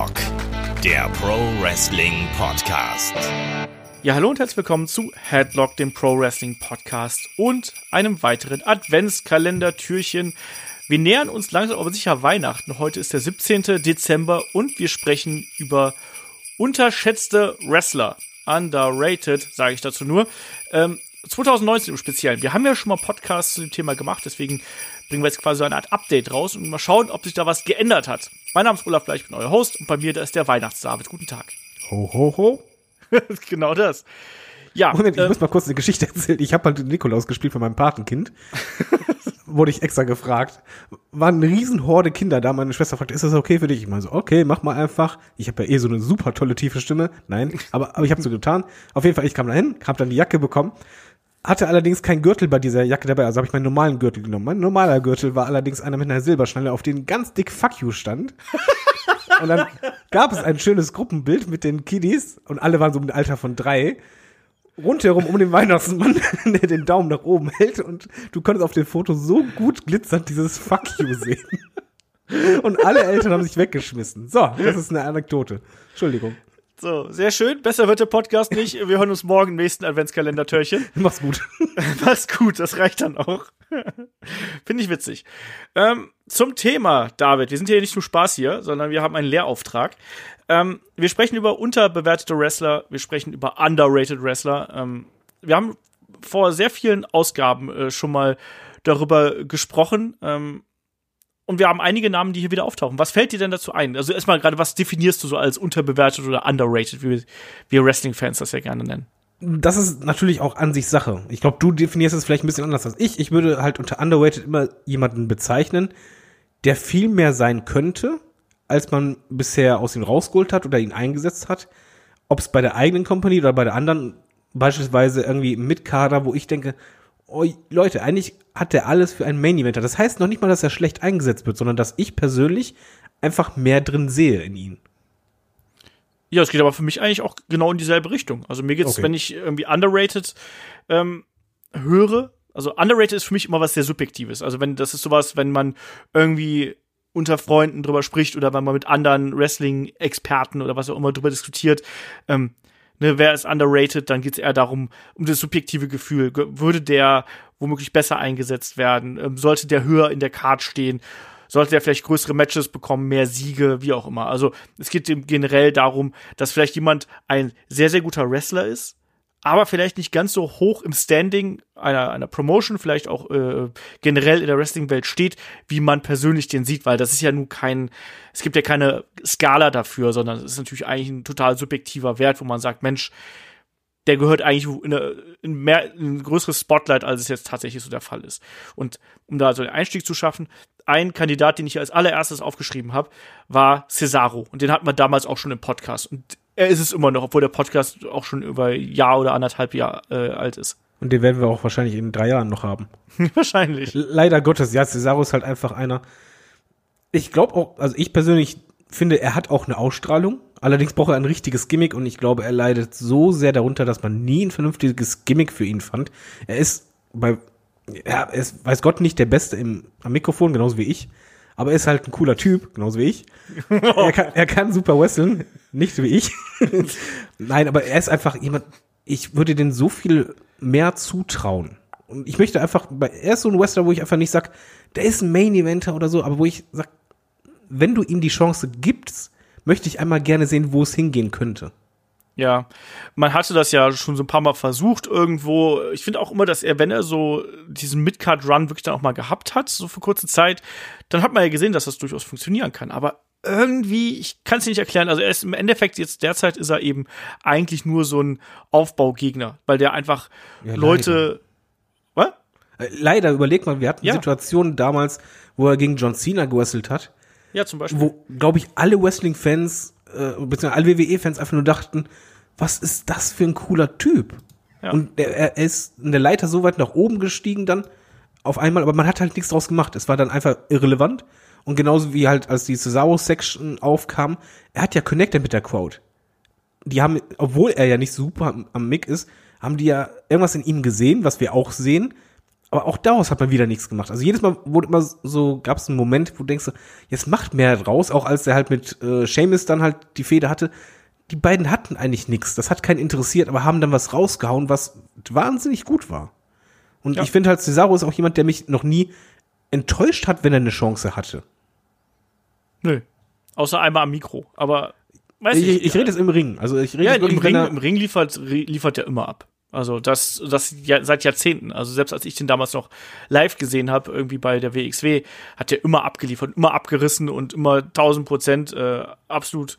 Headlock, der Pro Wrestling Podcast. Ja, hallo und herzlich willkommen zu Headlock, dem Pro Wrestling Podcast und einem weiteren Adventskalender-Türchen. Wir nähern uns langsam aber sicher Weihnachten. Heute ist der 17. Dezember und wir sprechen über unterschätzte Wrestler. Underrated, sage ich dazu nur. Ähm, 2019 im Speziellen. Wir haben ja schon mal Podcasts zu dem Thema gemacht, deswegen bringen wir jetzt quasi so eine Art Update raus und mal schauen, ob sich da was geändert hat. Mein Name ist Olaf Bleich, ich bin euer Host und bei mir da ist der Weihnachtsdavid. Guten Tag. Ho, ho, ho. genau das. Ja, Moment, ich ähm, muss mal kurz eine Geschichte erzählen. Ich habe halt den Nikolaus gespielt von meinem Patenkind. Wurde ich extra gefragt. War eine Riesenhorde Kinder da. Meine Schwester fragte, ist das okay für dich? Ich meine so, okay, mach mal einfach. Ich habe ja eh so eine super tolle tiefe Stimme. Nein, aber, aber ich habe so getan. Auf jeden Fall, ich kam da hin, hab dann die Jacke bekommen. Hatte allerdings kein Gürtel bei dieser Jacke dabei, also habe ich meinen normalen Gürtel genommen. Mein normaler Gürtel war allerdings einer mit einer Silberschnalle, auf den ganz dick Fuck you stand. Und dann gab es ein schönes Gruppenbild mit den Kiddies und alle waren so im Alter von drei. Rundherum um den Weihnachtsmann, der den Daumen nach oben hält und du konntest auf dem Foto so gut glitzernd dieses Fuck you sehen. Und alle Eltern haben sich weggeschmissen. So, das ist eine Anekdote. Entschuldigung. So, sehr schön. Besser wird der Podcast nicht. Wir hören uns morgen im nächsten Adventskalender-Türchen. Mach's gut. Mach's gut, das reicht dann auch. Finde ich witzig. Ähm, zum Thema, David. Wir sind hier nicht nur Spaß hier, sondern wir haben einen Lehrauftrag. Ähm, wir sprechen über unterbewertete Wrestler, wir sprechen über underrated Wrestler. Ähm, wir haben vor sehr vielen Ausgaben äh, schon mal darüber gesprochen. Ähm, und wir haben einige Namen, die hier wieder auftauchen. Was fällt dir denn dazu ein? Also erstmal gerade, was definierst du so als unterbewertet oder underrated, wie wir Wrestling-Fans das ja gerne nennen? Das ist natürlich auch an sich Sache. Ich glaube, du definierst es vielleicht ein bisschen anders als ich. Ich würde halt unter underrated immer jemanden bezeichnen, der viel mehr sein könnte, als man bisher aus ihm rausgeholt hat oder ihn eingesetzt hat. Ob es bei der eigenen Company oder bei der anderen, beispielsweise irgendwie im Mitkader, wo ich denke, oh, Leute, eigentlich hat der alles für einen Main Eventer. Das heißt noch nicht mal, dass er schlecht eingesetzt wird, sondern dass ich persönlich einfach mehr drin sehe in ihn. Ja, es geht aber für mich eigentlich auch genau in dieselbe Richtung. Also mir geht's, Okay. wenn ich irgendwie underrated ähm, höre, also underrated ist für mich immer was sehr Subjektives. Also wenn, das ist sowas, wenn man irgendwie unter Freunden drüber spricht oder wenn man mit anderen Wrestling-Experten oder was auch immer drüber diskutiert, ähm, ne, wer ist underrated, dann geht's eher darum, um das subjektive Gefühl. Ge- Würde der womöglich besser eingesetzt werden? Ähm, sollte der höher in der Card stehen? Sollte der vielleicht größere Matches bekommen, mehr Siege, wie auch immer. Also es geht generell darum, dass vielleicht jemand ein sehr, sehr guter Wrestler ist, aber vielleicht nicht ganz so hoch im Standing einer, einer Promotion, vielleicht auch äh, generell in der Wrestling-Welt steht, wie man persönlich den sieht, weil das ist ja nun kein, es gibt ja keine Skala dafür, sondern es ist natürlich eigentlich ein total subjektiver Wert, wo man sagt, Mensch, der gehört eigentlich in, eine, in, mehr, in ein größeres Spotlight, als es jetzt tatsächlich so der Fall ist. Und um da so einen Einstieg zu schaffen, ein Kandidat, den ich als allererstes aufgeschrieben habe, war Cesaro. Und den hatten wir damals auch schon im Podcast. Und er ist es immer noch, obwohl der Podcast auch schon über ein Jahr oder anderthalb Jahr äh, alt ist. Und den werden wir auch wahrscheinlich in drei Jahren noch haben. Wahrscheinlich. Leider Gottes, ja, Cesaro ist halt einfach einer. Ich glaube auch, also ich persönlich finde, er hat auch eine Ausstrahlung. Allerdings braucht er ein richtiges Gimmick und ich glaube, er leidet so sehr darunter, dass man nie ein vernünftiges Gimmick für ihn fand. Er ist bei, ja, er ist, weiß Gott, nicht der Beste im, am Mikrofon, genauso wie ich. Aber er ist halt ein cooler Typ, genauso wie ich. er, kann, er kann super wresteln, nicht wie ich. Nein, aber er ist einfach jemand, ich würde den so viel mehr zutrauen. Und ich möchte einfach, bei- er ist so ein Wrestler, wo ich einfach nicht sag, der ist ein Main Eventer oder so, aber wo ich sag, wenn du ihm die Chance gibst, möchte ich einmal gerne sehen, wo es hingehen könnte. Ja, man hatte das ja schon so ein paar Mal versucht irgendwo. Ich finde auch immer, dass er, wenn er so diesen Midcard-Run wirklich dann auch mal gehabt hat, so für kurze Zeit, dann hat man ja gesehen, dass das durchaus funktionieren kann. Aber irgendwie, ich kann es nicht erklären. Also er ist im Endeffekt jetzt derzeit ist er eben eigentlich nur so ein Aufbaugegner, weil der einfach Ja, Leute. Was? Äh, Leider, überleg mal, wir hatten Ja. Situationen damals, wo er gegen John Cena gewrestelt hat, Ja, zum Beispiel. wo, glaube ich, alle Wrestling-Fans, äh, beziehungsweise alle WWE-Fans einfach nur dachten, was ist das für ein cooler Typ? Ja. Und er, er ist in der Leiter so weit nach oben gestiegen dann auf einmal, aber man hat halt nichts draus gemacht. Es war dann einfach irrelevant. Und genauso wie halt, als die Cesaro-Section aufkam, er hat ja connected mit der Crowd. Die haben, obwohl er ja nicht super am, am Mic ist, haben die ja irgendwas in ihm gesehen, was wir auch sehen. Aber auch daraus hat man wieder nichts gemacht. Also jedes Mal wurde immer so, gab es einen Moment, wo du denkst, jetzt macht mehr draus, auch als er halt mit äh, Seamus dann halt die Fehde hatte. Die beiden hatten eigentlich nichts. Das hat keinen interessiert, aber haben dann was rausgehauen, was wahnsinnig gut war. Und Ja. ich finde halt, Cesaro ist auch jemand, der mich noch nie enttäuscht hat, wenn er eine Chance hatte. Nö. Außer einmal am Mikro. Aber Ich, nicht. ich rede jetzt im Ring. Also ich rede ja, im Ring, er- im Ring liefert, liefert er immer ab. Also das, das ja, seit Jahrzehnten. Also selbst als ich den damals noch live gesehen habe, irgendwie bei der WXW, hat er immer abgeliefert, immer abgerissen und immer 1000 Prozent äh, absolut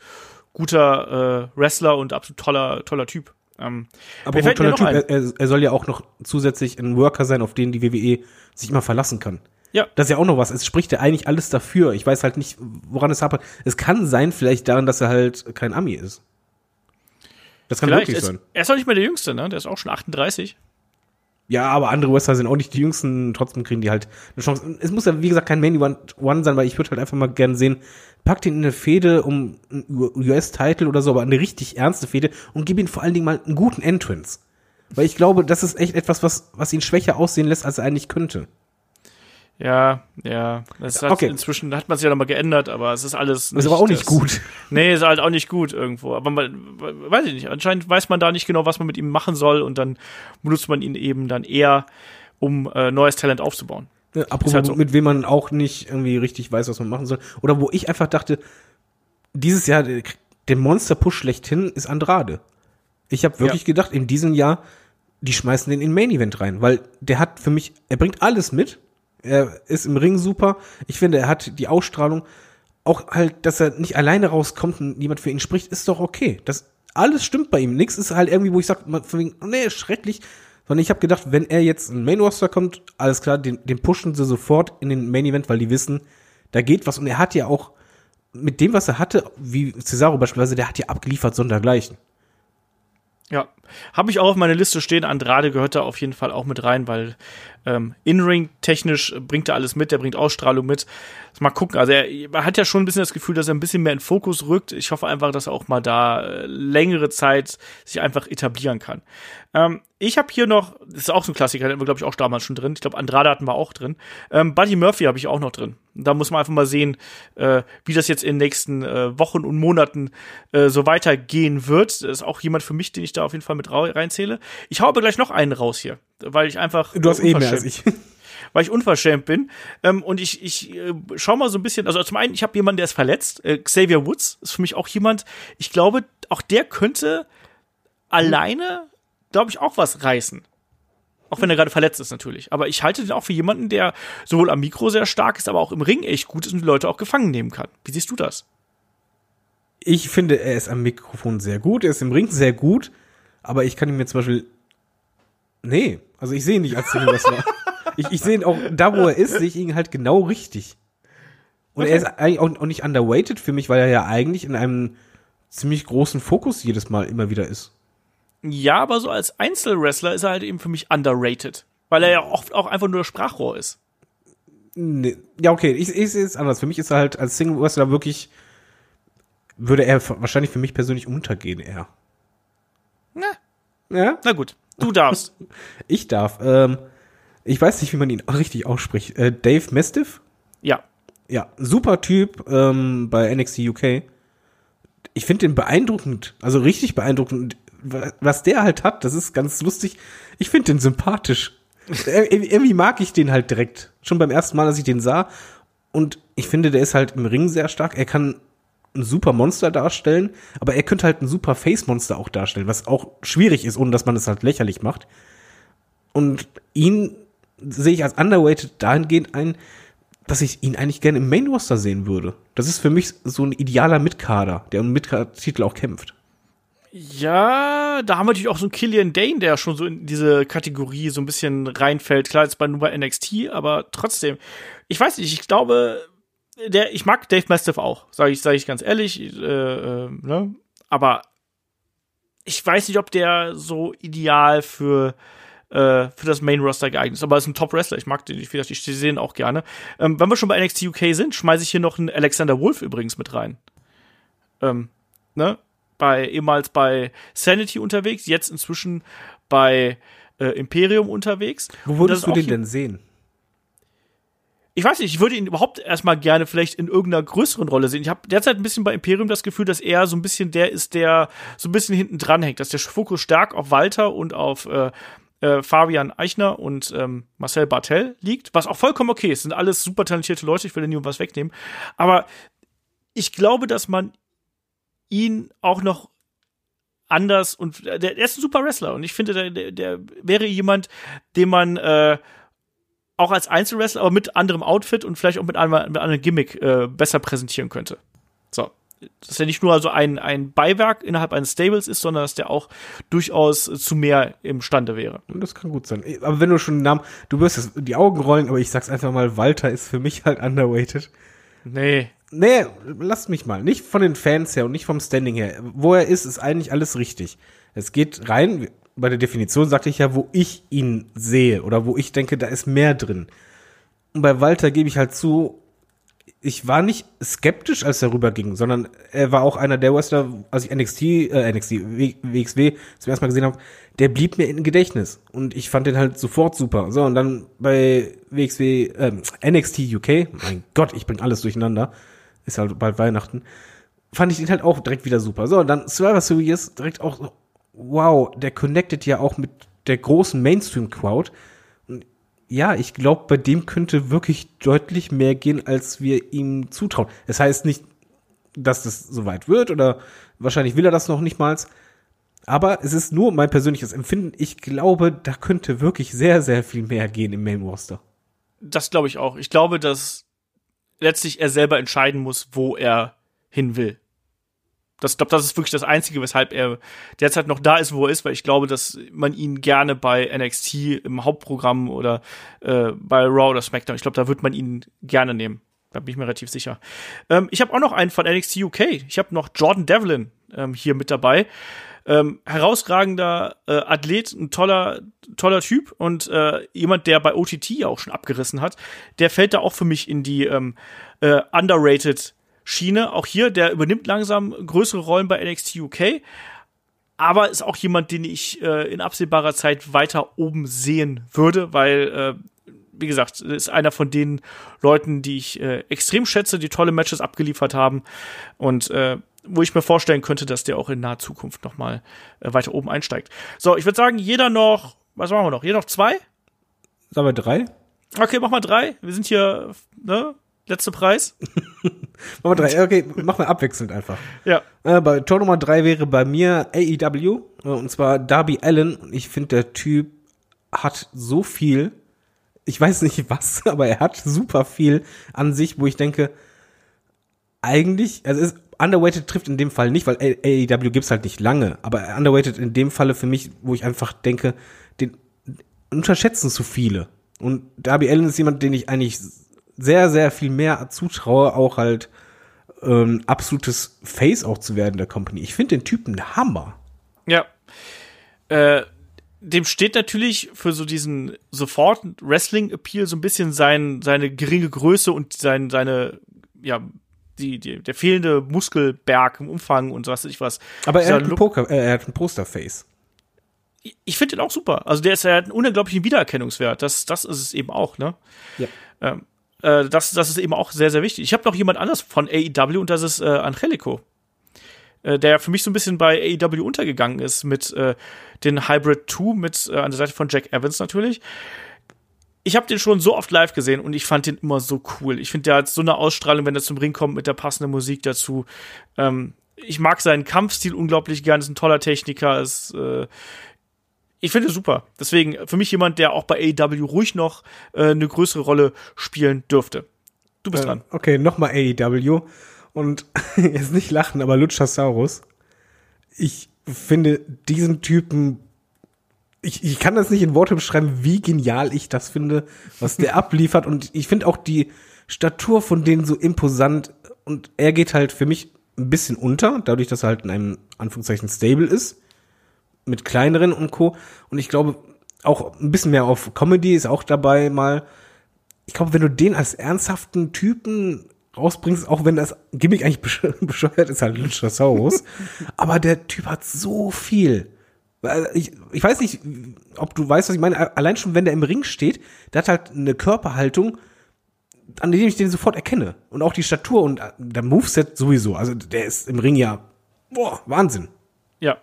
guter äh, Wrestler und absolut toller, toller Typ. Ähm, Aber toller Typ, er, er- er soll ja auch noch zusätzlich ein Worker sein, auf den die WWE sich immer verlassen kann. Ja. Das ist ja auch noch was. Es spricht ja eigentlich alles dafür. Ich weiß halt nicht, woran es hapert. Es kann sein, vielleicht daran, dass er halt kein Ami ist. Das kann vielleicht wirklich ist, sein. er ist auch nicht mehr der Jüngste, ne? Der ist auch schon 38. Ja, aber andere Wrestler sind auch nicht die jüngsten, trotzdem kriegen die halt eine Chance. Es muss ja, wie gesagt, kein Main One, One sein, weil ich würde halt einfach mal gern sehen, pack den in eine Fehde um einen US-Title oder so, aber eine richtig ernste Fehde und gib ihm vor allen Dingen mal einen guten Entrance. Weil ich glaube, das ist echt etwas, was, was ihn schwächer aussehen lässt, als er eigentlich könnte. Ja, ja. Das hat Okay. Inzwischen hat man es ja nochmal geändert, aber es ist alles. Das ist aber auch nicht das- gut. Nee, ist halt auch nicht gut irgendwo. Aber man, weiß ich nicht. Anscheinend weiß man da nicht genau, was man mit ihm machen soll und dann benutzt man ihn eben dann eher, um äh, neues Talent aufzubauen. Ja, apropos, halt so. mit wem man auch nicht irgendwie richtig weiß, was man machen soll. Oder wo ich einfach dachte, dieses Jahr, der, der Monster-Push schlechthin ist Andrade. Ich habe wirklich Ja. gedacht, in diesem Jahr, die schmeißen den in Main Event rein, weil der hat für mich, er bringt alles mit. Er ist im Ring super. Ich finde, er hat die Ausstrahlung. Auch halt, dass er nicht alleine rauskommt und jemand für ihn spricht, ist doch okay. Das alles stimmt bei ihm. Nix ist halt irgendwie, wo ich sage, von wegen, oh nee, schrecklich. Sondern ich habe gedacht, wenn er jetzt in Main Roster kommt, alles klar, den, den pushen sie sofort in den Main Event, weil die wissen, da geht was. Und er hat ja auch mit dem, was er hatte, wie Cesaro beispielsweise, der hat ja abgeliefert, sondergleichen. Ja. Habe ich auch auf meine Liste stehen. Andrade gehört da auf jeden Fall auch mit rein, weil ähm, In-Ring technisch bringt er alles mit, der bringt Ausstrahlung mit. Mal gucken. Also er, er hat ja schon ein bisschen das Gefühl, dass er ein bisschen mehr in Fokus rückt. Ich hoffe einfach, dass er auch mal da äh, längere Zeit sich einfach etablieren kann. Ähm, ich habe hier noch, das ist auch so ein Klassiker, den hatten wir, glaube ich, auch damals schon drin. Ich glaube, Andrade hatten wir auch drin. Ähm, Buddy Murphy habe ich auch noch drin. Da muss man einfach mal sehen, äh, wie das jetzt in den nächsten äh, Wochen und Monaten äh, so weitergehen wird. Das ist auch jemand für mich, den ich da auf jeden Fall mit reinzähle. Ich hau aber gleich noch einen raus hier, weil ich einfach Du hast eh mehr als ich. weil ich unverschämt bin. Ähm, und ich, ich äh, schau mal so ein bisschen, also zum einen, ich habe jemanden, der ist verletzt. Äh, Xavier Woods ist für mich auch jemand, ich glaube, auch der könnte alleine, glaube ich, auch was reißen. Auch wenn er gerade verletzt ist, natürlich. Aber ich halte den auch für jemanden, der sowohl am Mikro sehr stark ist, aber auch im Ring echt gut ist und die Leute auch gefangen nehmen kann. Wie siehst du das? Ich finde, er ist am Mikrofon sehr gut, er ist im Ring sehr gut, aber ich kann ihn mir zum Beispiel. Nee, also ich sehe ihn nicht als Single Wrestler. ich ich sehe ihn auch, da wo er ist, sehe ich ihn halt genau richtig. Und er ist eigentlich auch, auch nicht underweighted für mich, weil er ja eigentlich in einem ziemlich großen Fokus jedes Mal immer wieder ist. Ja, aber so als Einzelwrestler ist er halt eben für mich underrated. Weil er ja oft auch einfach nur Sprachrohr ist. Nee. Ja, okay, ich, ich sehe es anders. Für mich ist er halt als Single Wrestler wirklich, würde er wahrscheinlich für mich persönlich untergehen eher. Na, Ja? na gut, du darfst. Ich darf. Ähm, ich weiß nicht, wie man ihn richtig ausspricht. Äh, Dave Mastiff? ja. Ja, super Typ ähm, bei NXT UK. Ich finde den beeindruckend, also richtig beeindruckend. Was der halt hat, das ist ganz lustig. Ich finde den sympathisch. Ir- Irgendwie mag ich den halt direkt. Schon beim ersten Mal, als ich den sah. Und ich finde, der ist halt im Ring sehr stark. Er kann ein super Monster darstellen, aber er könnte halt ein super Face-Monster auch darstellen, was auch schwierig ist, ohne dass man es halt lächerlich macht. Und ihn sehe ich als underweighted dahingehend ein, dass ich ihn eigentlich gerne im Main Roster sehen würde. Das ist für mich so ein idealer Mitkader, der um Mitkader-Titel auch kämpft. Ja, da haben wir natürlich auch so einen Killian Dane, der schon so in diese Kategorie so ein bisschen reinfällt. Klar, jetzt bei nur bei NXT, aber trotzdem. Ich weiß nicht, ich glaube, der, ich mag Dave Mastiff auch, sage ich, sag ich ganz ehrlich. Äh, äh, ne? Aber ich weiß nicht, ob der so ideal für äh, für das Main Roster geeignet ist. Aber er ist ein Top Wrestler. Ich mag den. Ich, ich, ich sehe ihn auch gerne. Ähm, wenn wir schon bei NXT UK sind, schmeiße ich hier noch einen Alexander Wolf übrigens mit rein. Ähm, ne? Bei ehemals bei Sanity unterwegs, jetzt inzwischen bei äh, Imperium unterwegs. Wo würdest du den denn sehen? Ich weiß nicht, ich würde ihn überhaupt erstmal gerne vielleicht in irgendeiner größeren Rolle sehen. Ich habe derzeit ein bisschen bei Imperium das Gefühl, dass er so ein bisschen der ist, der so ein bisschen hinten dran hängt, dass der Fokus stark auf Walter und auf äh, äh, Fabian Eichner und ähm, Marcel Bartel liegt, was auch vollkommen okay ist. Sind alles super talentierte Leute, ich will niemandem was wegnehmen. Aber ich glaube, dass man ihn auch noch anders und der, der ist ein super Wrestler und ich finde, der, der, der wäre jemand, den man äh, auch als Einzelwrestler, aber mit anderem Outfit und vielleicht auch mit einem, mit einem Gimmick äh, besser präsentieren könnte. So. Dass er nicht nur also ein, ein Beiwerk innerhalb eines Stables ist, sondern dass der auch durchaus zu mehr imstande wäre. Das kann gut sein. Aber wenn du schon einen Namen, du wirst jetzt die Augen rollen, aber ich sag's einfach mal, Walter ist für mich halt underweighted. Nee. Nee, lasst mich mal. Nicht von den Fans her und nicht vom Standing her. Wo er ist, ist eigentlich alles richtig. Es geht rein, bei der Definition sagte ich ja, wo ich ihn sehe oder wo ich denke, da ist mehr drin. Und bei Walter gebe ich halt zu, ich war nicht skeptisch, als er rüberging, sondern er war auch einer der Wrestler, als ich NXT, äh, NXT, WXW zum ersten Mal gesehen habe, der blieb mir im Gedächtnis. Und ich fand den halt sofort super. So, und dann bei WXW, ähm, NXT UK, mein Gott, ich bring alles durcheinander, ist halt bald Weihnachten, fand ich den halt auch direkt wieder super. So, und dann Survivor Series direkt auch wow, der connected ja auch mit der großen Mainstream-Crowd. Ja, ich glaube, bei dem könnte wirklich deutlich mehr gehen, als wir ihm zutrauen. Es heißt nicht, dass das so weit wird oder wahrscheinlich will er das noch nicht mal. Aber es ist nur mein persönliches Empfinden. Ich glaube, da könnte wirklich sehr, sehr viel mehr gehen im Main Roster. Das glaube ich auch. Ich glaube, dass letztlich er selber entscheiden muss, wo er hin will. Das, glaube, das ist wirklich das Einzige, weshalb er derzeit noch da ist, wo er ist, weil ich glaube, dass man ihn gerne bei NXT im Hauptprogramm oder äh, bei Raw oder SmackDown, ich glaube, da wird man ihn gerne nehmen. Da bin ich mir relativ sicher. Ähm, ich habe auch noch einen von NXT UK. Ich habe noch Jordan Devlin ähm, hier mit dabei. Ähm, herausragender äh, Athlet, ein toller, toller Typ und äh, jemand, der bei OTT auch schon abgerissen hat. Der fällt da auch für mich in die ähm, äh, underrated Schiene. Auch hier, der übernimmt langsam größere Rollen bei NXT UK, aber ist auch jemand, den ich äh, in absehbarer Zeit weiter oben sehen würde, weil äh, wie gesagt, ist einer von den Leuten, die ich äh, extrem schätze, die tolle Matches abgeliefert haben und äh, wo ich mir vorstellen könnte, dass der auch in naher Zukunft noch mal äh, weiter oben einsteigt. So, ich würde sagen, jeder noch, was machen wir noch? Jeder noch zwei? Sagen wir drei? Okay, mach mal drei. Wir sind hier, ne? Letzter Preis. Machen wir drei. Okay, machen wir abwechselnd einfach. Ja. Äh, bei Tor Nummer drei wäre bei mir AEW, äh, und zwar Darby Allen. Und ich finde, der Typ hat so viel, ich weiß nicht was, aber er hat super viel an sich, wo ich denke, eigentlich, also es ist, Underweighted trifft in dem Fall nicht, weil AEW gibt's halt nicht lange, aber Underweighted in dem Falle für mich, wo ich einfach denke, den unterschätzen zu viele. Und Darby Allen ist jemand, den ich eigentlich sehr, sehr viel mehr zutraue, auch halt ähm, absolutes Face auch zu werden der Company. Ich finde den Typen Hammer. Ja. Äh, dem steht natürlich für so diesen sofort Wrestling-Appeal so ein bisschen sein, seine geringe Größe und sein, seine, ja, die, die, der fehlende Muskelberg im Umfang und so was weiß ich was. Aber er hat, ein Poker, äh, er hat ein Posterface. ich finde den auch super. Also der ist ja einen unglaublichen Wiedererkennungswert. Das, das ist es eben auch, ne? Ja. Ähm, äh, das, das ist eben auch sehr, sehr wichtig. Ich habe noch jemand anderes von AEW und das ist äh, Angelico. Äh, der für mich so ein bisschen bei AEW untergegangen ist mit äh, den Hybrid 2 mit äh, an der Seite von Jack Evans natürlich. Ich habe den schon so oft live gesehen und ich fand den immer so cool. Ich finde, der hat so eine Ausstrahlung, wenn er zum Ring kommt mit der passenden Musik dazu. Ähm, ich mag seinen Kampfstil unglaublich gern, ist ein toller Techniker, ist äh, ich finde es super. Deswegen für mich jemand, der auch bei AEW ruhig noch äh, eine größere Rolle spielen dürfte. Du bist dran. Äh, Okay, nochmal AEW. Und jetzt nicht lachen, aber Luchasaurus. Ich finde diesen Typen, ich, ich kann das nicht in Worte beschreiben, wie genial ich das finde, was der abliefert. Und ich finde auch die Statur von denen so imposant. Und er geht halt für mich ein bisschen unter, dadurch, dass er halt in einem Anführungszeichen Stable ist. Mit kleineren und Co. Und ich glaube, auch ein bisschen mehr auf Comedy ist auch dabei mal ich glaube, wenn du den als ernsthaften Typen rausbringst, auch wenn das Gimmick eigentlich besch- bescheuert ist, halt Luchasaurus, aber der Typ hat so viel Ich, ich weiß nicht, ob du weißt, was ich meine. Allein schon, wenn der im Ring steht, der hat halt eine Körperhaltung, an dem ich den sofort erkenne. Und auch die Statur und äh, der Moveset sowieso. Also der ist im Ring ja, boah, Wahnsinn. Ja.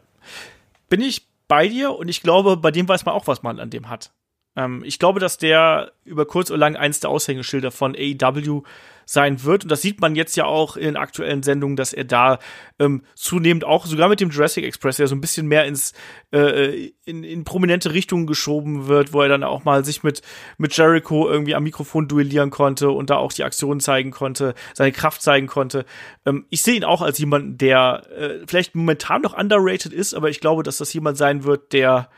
Bin ich bei dir und ich glaube, bei dem weiß man auch, was man an dem hat. Ähm, ich glaube, dass der über kurz oder lang eins der Aushängeschilder von AEW sein wird. Und das sieht man jetzt ja auch in aktuellen Sendungen, dass er da ähm, zunehmend auch, sogar mit dem Jurassic Express, ja so ein bisschen mehr ins äh, in, in prominente Richtungen geschoben wird, wo er dann auch mal sich mit, mit Jericho irgendwie am Mikrofon duellieren konnte und da auch die Aktionen zeigen konnte, seine Kraft zeigen konnte. Ähm, ich sehe ihn auch als jemanden, der äh, vielleicht momentan noch underrated ist, aber ich glaube, dass das jemand sein wird, der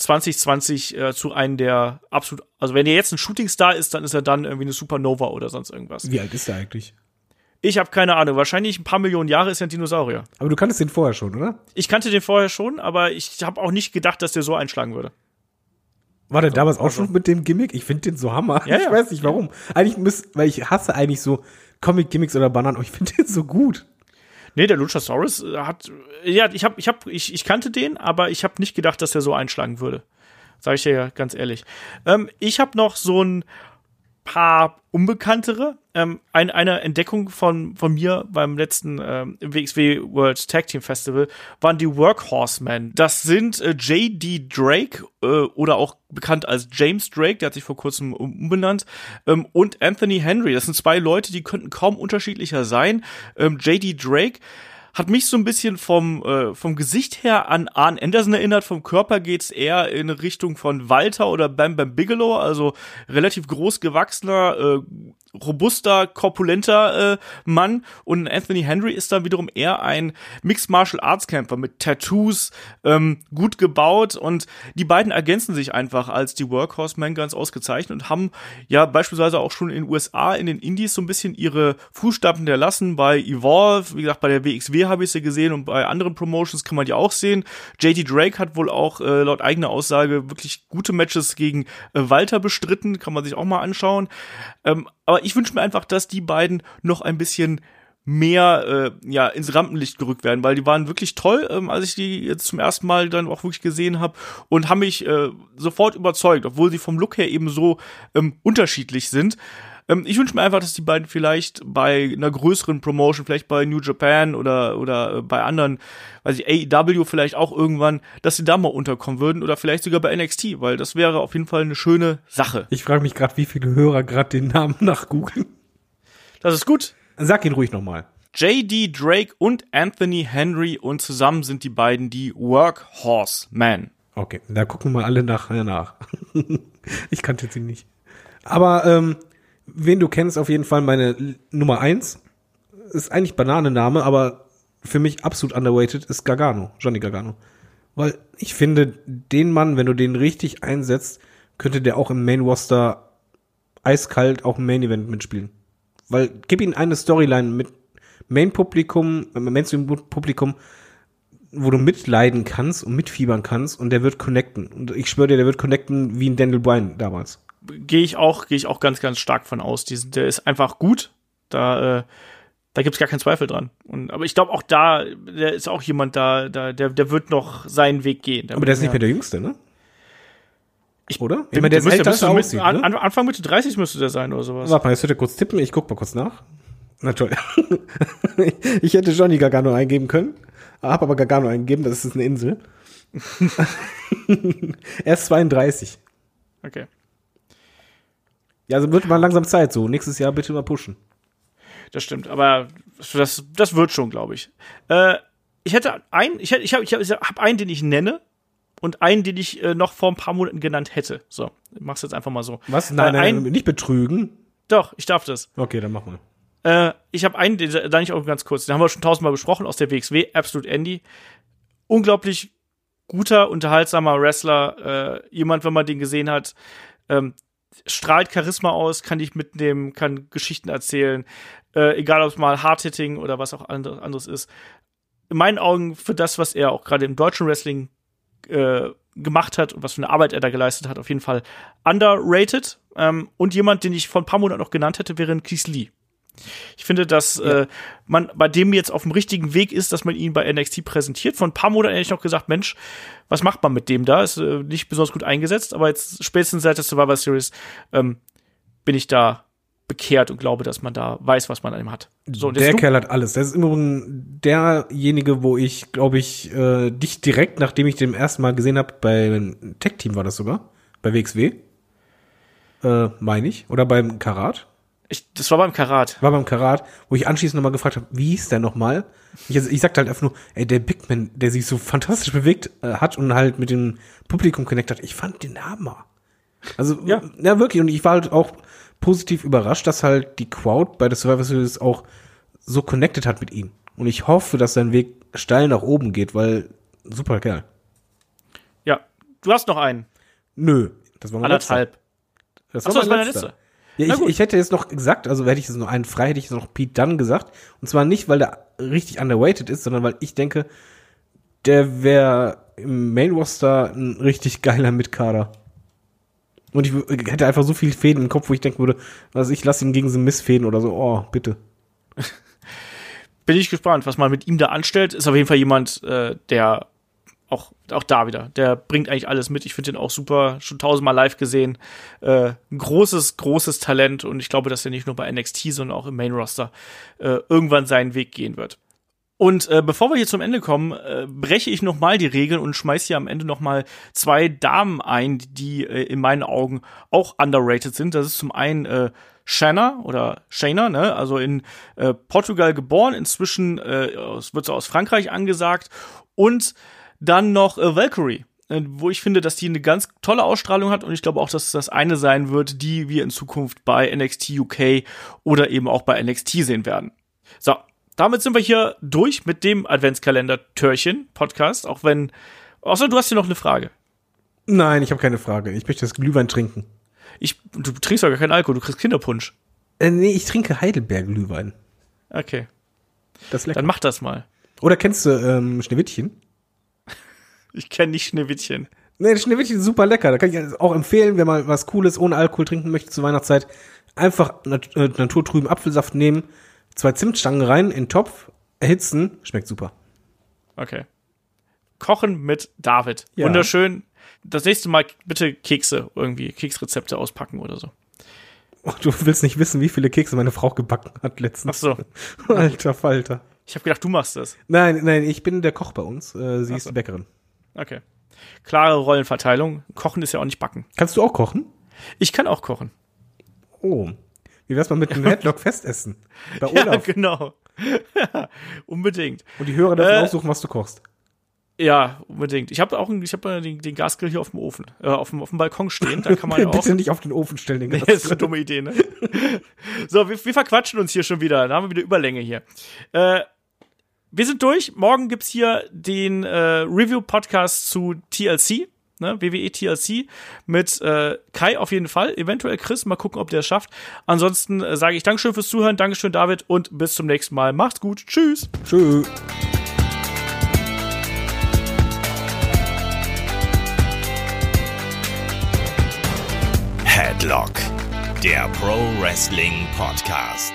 2020 äh, zu einem der absolut, also wenn er jetzt ein Shootingstar ist, dann ist er dann irgendwie eine Supernova oder sonst irgendwas. Wie alt ist er eigentlich? Ich habe keine Ahnung, wahrscheinlich ein paar Millionen Jahre ist er ein Dinosaurier. Aber du kanntest den vorher schon, oder? Ich kannte den vorher schon, aber ich habe auch nicht gedacht, dass der so einschlagen würde. War der damals auch also- schon mit dem Gimmick? Ich finde den so hammer. Ja, ich ja. weiß nicht warum. Eigentlich müsst, weil ich hasse eigentlich so Comic-Gimmicks oder Bananen, aber ich finde den so gut. Nee, der Luchasaurus äh, hat ja, ich habe ich habe ich, ich kannte den, aber ich habe nicht gedacht, dass er so einschlagen würde. Sag ich dir ja ganz ehrlich. Ähm, ich habe noch so ein paar unbekanntere. Ähm, ein, eine Entdeckung von, von mir beim letzten ähm, WXW World Tag Team Festival waren die Workhorsemen. Das sind äh, J.D. Drake äh, oder auch bekannt als James Drake, der hat sich vor kurzem um- umbenannt, ähm, und Anthony Henry. Das sind zwei Leute, die könnten kaum unterschiedlicher sein. Ähm, J.D. Drake hat mich so ein bisschen vom, äh, vom Gesicht her an Arn Anderson erinnert. Vom Körper geht's eher in Richtung von Walter oder Bam Bam Bigelow, also relativ groß gewachsener, äh, robuster, korpulenter äh, Mann. Und Anthony Henry ist dann wiederum eher ein Mixed Martial Arts Kämpfer mit Tattoos, ähm, gut gebaut und die beiden ergänzen sich einfach als die Workhorsemen ganz ausgezeichnet und haben ja beispielsweise auch schon in den USA in den Indies so ein bisschen ihre Fußstapfen hinterlassen. Bei Evolve, wie gesagt, bei der WXW habe ich sie gesehen und bei anderen Promotions kann man die auch sehen. JD Drake hat wohl auch äh, laut eigener Aussage wirklich gute Matches gegen äh, Walter bestritten, kann man sich auch mal anschauen. Ähm, aber ich wünsche mir einfach, dass die beiden noch ein bisschen mehr äh, ja ins Rampenlicht gerückt werden, weil die waren wirklich toll, ähm, als ich die jetzt zum ersten Mal dann auch wirklich gesehen habe und haben mich äh, sofort überzeugt, obwohl sie vom Look her eben so ähm, unterschiedlich sind. Ähm, ich wünsche mir einfach, dass die beiden vielleicht bei einer größeren Promotion, vielleicht bei New Japan oder oder äh, bei anderen, weiß ich, AEW vielleicht auch irgendwann, dass sie da mal unterkommen würden oder vielleicht sogar bei NXT, weil das wäre auf jeden Fall eine schöne Sache. Ich frage mich gerade, wie viele Hörer gerade den Namen nachgoogeln. Das ist gut. Sag ihn ruhig nochmal. JD Drake und Anthony Henry und zusammen sind die beiden die Workhorsemen. Okay, da gucken wir alle nachher nach. ich kannte sie nicht. Aber ähm, wen du kennst, auf jeden Fall meine Nummer eins ist eigentlich Bananenname, aber für mich absolut underrated ist Gargano, Johnny Gargano. Weil ich finde, den Mann, wenn du den richtig einsetzt, könnte der auch im Main Roster eiskalt auch im Main Event mitspielen. Weil gib ihm eine Storyline mit Main-Publikum, äh, Mainstream-Publikum, wo du mitleiden kannst und mitfiebern kannst und der wird connecten. Und ich schwöre dir, der wird connecten wie ein Daniel Bryan damals. Gehe ich auch, gehe ich auch ganz, ganz stark von aus. Die, der ist einfach gut. Da, äh, da gibt's gar keinen Zweifel dran. Und, aber ich glaube auch da, der ist auch jemand da, da der, der wird noch seinen Weg gehen. Der Aber der ist nicht mehr der Jüngste, ne? Ich- Oder? Ich meine, der müsste, müsste, aussieht, an, ne? Anfang Mitte 30 müsste der sein oder sowas. Warte mal, jetzt wird er kurz tippen. Ich guck mal kurz nach. Na toll. ich hätte Johnny Gargano eingeben können. Hab aber Gargano eingegeben, das ist eine Insel. er ist 32. Okay. Ja, also wird mal langsam Zeit so. Nächstes Jahr bitte mal pushen. Das stimmt, aber das, das wird schon, glaube ich. Äh, ich hätte einen, ich hätte, ich habe ich hab, ich hab einen, den ich nenne und einen, den ich äh, noch vor ein paar Monaten genannt hätte. So, ich mach's jetzt einfach mal so. Was? Nein, äh, nein, ein, nicht betrügen. Doch, ich darf das. Okay, dann mach mal. Äh, ich habe einen, den, da nicht auch ganz kurz, den haben wir schon tausendmal besprochen aus der WXW, Absolute Andy. Unglaublich guter, unterhaltsamer Wrestler. Äh, jemand, wenn man den gesehen hat, ähm, strahlt Charisma aus, kann dich mitnehmen, kann Geschichten erzählen. Äh, egal, ob es mal Hardhitting oder was auch andere- anderes ist. In meinen Augen für das, was er auch gerade im deutschen Wrestling äh, gemacht hat und was für eine Arbeit er da geleistet hat, auf jeden Fall underrated. Ähm, und jemand, den ich vor ein paar Monaten noch genannt hätte, wäre Keith Lee. Ich finde, dass äh, man bei dem jetzt auf dem richtigen Weg ist, dass man ihn bei NXT präsentiert. Vor ein paar Monaten hätte ich noch gesagt, Mensch, was macht man mit dem da? Ist äh, nicht besonders gut eingesetzt, aber jetzt spätestens seit der Survivor Series ähm, bin ich da bekehrt und glaube, dass man da weiß, was man an ihm hat. So, der? Kerl hat alles. Das ist immer derjenige, wo ich, glaube ich, äh, dich direkt, nachdem ich den ersten Mal gesehen habe, beim Tech-Team war das sogar, bei WXW, äh, meine ich, oder beim Karat. Ich, das war beim Karat. War beim Karat, wo ich anschließend nochmal gefragt habe, wie hieß der nochmal? Ich, ich sagte halt einfach nur, ey, der Big Man, der sich so fantastisch bewegt äh, hat und halt mit dem Publikum connected hat, ich fand den Hammer. Also, ja. ja, wirklich. Und ich war halt auch positiv überrascht, dass halt die Crowd bei der Survivor Series auch so connected hat mit ihm. Und ich hoffe, dass sein Weg steil nach oben geht, weil super Kerl. Ja, du hast noch einen. Nö, das war mein Anderthalb. letzter. Das war das mein war letzter. letzte. Ja, ich, ich hätte jetzt noch gesagt, also hätte ich jetzt noch einen frei, hätte ich jetzt noch Pete Dunne gesagt. Und zwar nicht, weil der richtig underweighted ist, sondern weil ich denke, der wäre im Main Roster ein richtig geiler Mitkader. Und ich hätte einfach so viel Fäden im Kopf, wo ich denken würde, also ich lasse ihn gegen so Missfäden oder so, oh, bitte. Bin ich gespannt, was man mit ihm da anstellt. Ist auf jeden Fall jemand, äh, der auch, auch da wieder, der bringt eigentlich alles mit. Ich finde den auch super, schon tausendmal live gesehen. Äh, ein großes, großes Talent und ich glaube, dass er nicht nur bei NXT, sondern auch im Main Roster äh, irgendwann seinen Weg gehen wird. Und äh, bevor wir hier zum Ende kommen, äh, breche ich nochmal die Regeln und schmeiß hier am Ende nochmal zwei Damen ein, die äh, in meinen Augen auch underrated sind. Das ist zum einen äh, Shanna oder Shayna, ne? also in äh, Portugal geboren, inzwischen äh, wird so aus Frankreich angesagt. Und dann noch äh, Valkyrie, äh, wo ich finde, dass die eine ganz tolle Ausstrahlung hat und ich glaube auch, dass das eine sein wird, die wir in Zukunft bei NXT UK oder eben auch bei NXT sehen werden. So, damit sind wir hier durch mit dem Adventskalender-Törchen-Podcast, auch wenn, außer du hast hier noch eine Frage. Nein, ich habe keine Frage. Ich möchte das Glühwein trinken. Ich, du trinkst doch gar keinen Alkohol, du kriegst Kinderpunsch. Äh, nee, ich trinke Heidelberg-Glühwein. Okay, Das ist lecker. dann mach das mal. Oder kennst du ähm, Schneewittchen? Ich kenne nicht Schneewittchen. Nee, Schneewittchen ist super lecker. Da kann ich auch empfehlen, wenn man was Cooles ohne Alkohol trinken möchte zur Weihnachtszeit. Einfach nat äh, naturtrüben Apfelsaft nehmen, zwei Zimtstangen rein in den Topf, erhitzen, schmeckt super. Okay. Kochen mit David. Ja. Wunderschön. Das nächste Mal bitte Kekse irgendwie, Keksrezepte auspacken oder so. Oh, du willst nicht wissen, wie viele Kekse meine Frau gebacken hat Ach letztens. so. Alter Falter. Ich habe gedacht, du machst das. Nein, nein, ich bin der Koch bei uns. Äh, sie Ach ist so. die Bäckerin. Okay. Klare Rollenverteilung. Kochen ist ja auch nicht backen. Kannst du auch kochen? Ich kann auch kochen. Oh. Wie wär's mal mit einem Headlock festessen? Bei Ja, Olaf. genau. unbedingt. Und die Hörer dürfen Äh, aussuchen, was du kochst. Ja, unbedingt. Ich habe auch einen, ich hab den, den Gasgrill hier auf dem Ofen, äh, auf, dem, auf dem Balkon stehen. Da kann man ja auch. Bitte nicht auf den Ofen stellen, den Nee, Gas. ist eine dumme Idee, ne? so, wir, wir verquatschen uns hier schon wieder. Da haben wir wieder Überlänge hier. Äh, wir sind durch. Morgen gibt's hier den äh, Review-Podcast zu TLC, ne? WWE TLC, mit äh, Kai auf jeden Fall, eventuell Chris. Mal gucken, ob der es schafft. Ansonsten äh, sage ich Dankeschön fürs Zuhören, Dankeschön, David, und bis zum nächsten Mal. Macht's gut. Tschüss. Tschö. Headlock, der Pro Wrestling Podcast.